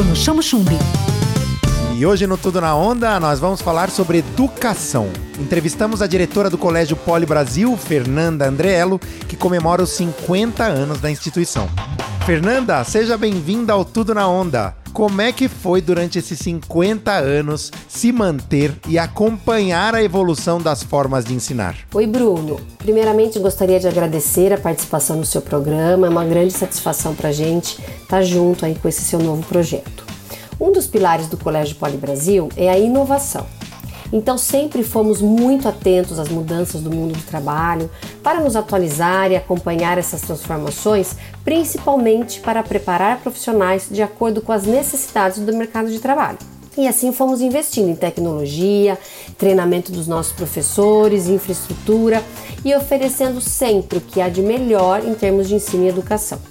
Bruno Chamo Chumbi. E hoje no Tudo na Onda nós vamos falar sobre educação. Entrevistamos a diretora do Colégio Poli Brasil, Fernanda Andreello, que comemora os 50 anos da instituição. Fernanda, seja bem-vinda ao Tudo na Onda. Como é que foi durante esses 50 anos se manter e acompanhar a evolução das formas de ensinar? Oi, Bruno. Primeiramente, gostaria de agradecer a participação no seu programa. É uma grande satisfação para a gente estar junto aí com esse seu novo projeto. Um dos pilares do Colégio Poli Brasil é a inovação. Então sempre fomos muito atentos às mudanças do mundo do trabalho para nos atualizar e acompanhar essas transformações, principalmente para preparar profissionais de acordo com as necessidades do mercado de trabalho. E assim fomos investindo em tecnologia, treinamento dos nossos professores, infraestrutura e oferecendo sempre o que há de melhor em termos de ensino e educação.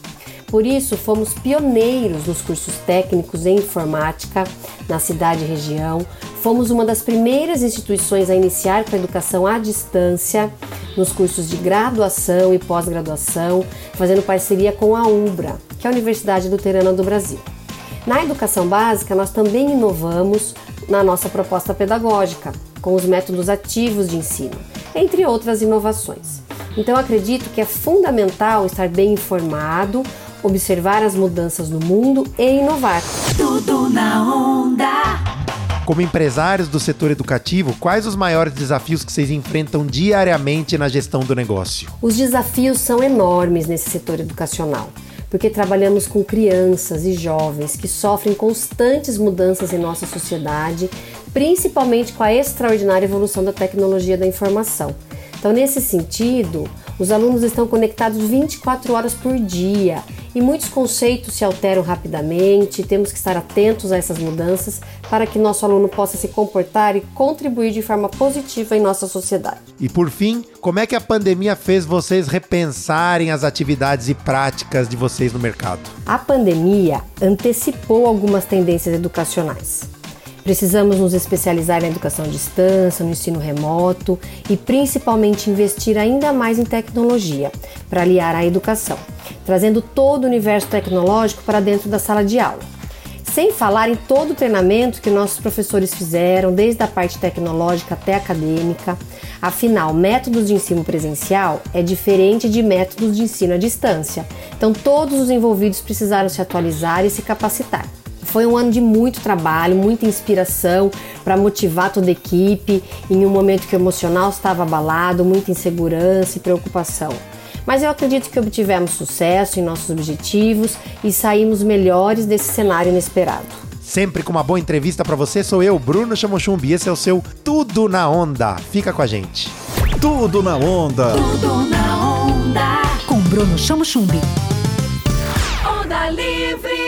Por isso, fomos pioneiros nos cursos técnicos em informática na cidade e região. Fomos uma das primeiras instituições a iniciar com a educação à distância nos cursos de graduação e pós-graduação, fazendo parceria com a UBRA, que é a Universidade Luterana do Brasil. Na educação básica, nós também inovamos na nossa proposta pedagógica, com os métodos ativos de ensino, entre outras inovações. Então, acredito que é fundamental estar bem informado, observar as mudanças no mundo e inovar. Tudo na onda. Como empresários do setor educativo, quais os maiores desafios que vocês enfrentam diariamente na gestão do negócio? Os desafios são enormes nesse setor educacional, porque trabalhamos com crianças e jovens que sofrem constantes mudanças em nossa sociedade, principalmente com a extraordinária evolução da tecnologia da informação. Então, nesse sentido, os alunos estão conectados 24 horas por dia e muitos conceitos se alteram rapidamente. Temos que estar atentos a essas mudanças para que nosso aluno possa se comportar e contribuir de forma positiva em nossa sociedade. E por fim, como é que a pandemia fez vocês repensarem as atividades e práticas de vocês no mercado? A pandemia antecipou algumas tendências educacionais. Precisamos nos especializar na educação à distância, no ensino remoto e principalmente investir ainda mais em tecnologia para aliar a educação, trazendo todo o universo tecnológico para dentro da sala de aula. Sem falar em todo o treinamento que nossos professores fizeram, desde a parte tecnológica até acadêmica. Afinal, métodos de ensino presencial é diferente de métodos de ensino à distância. Então, todos os envolvidos precisaram se atualizar e se capacitar. Foi um ano de muito trabalho, muita inspiração para motivar toda a equipe em um momento que o emocional estava abalado, muita insegurança e preocupação. Mas eu acredito que obtivemos sucesso em nossos objetivos e saímos melhores desse cenário inesperado. Sempre com uma boa entrevista para você, sou eu, Bruno Chamochumbi. Esse é o seu Tudo na Onda. Fica com a gente. Tudo na Onda. Tudo na onda. Com Bruno Chamo Chumbi. Onda Livre.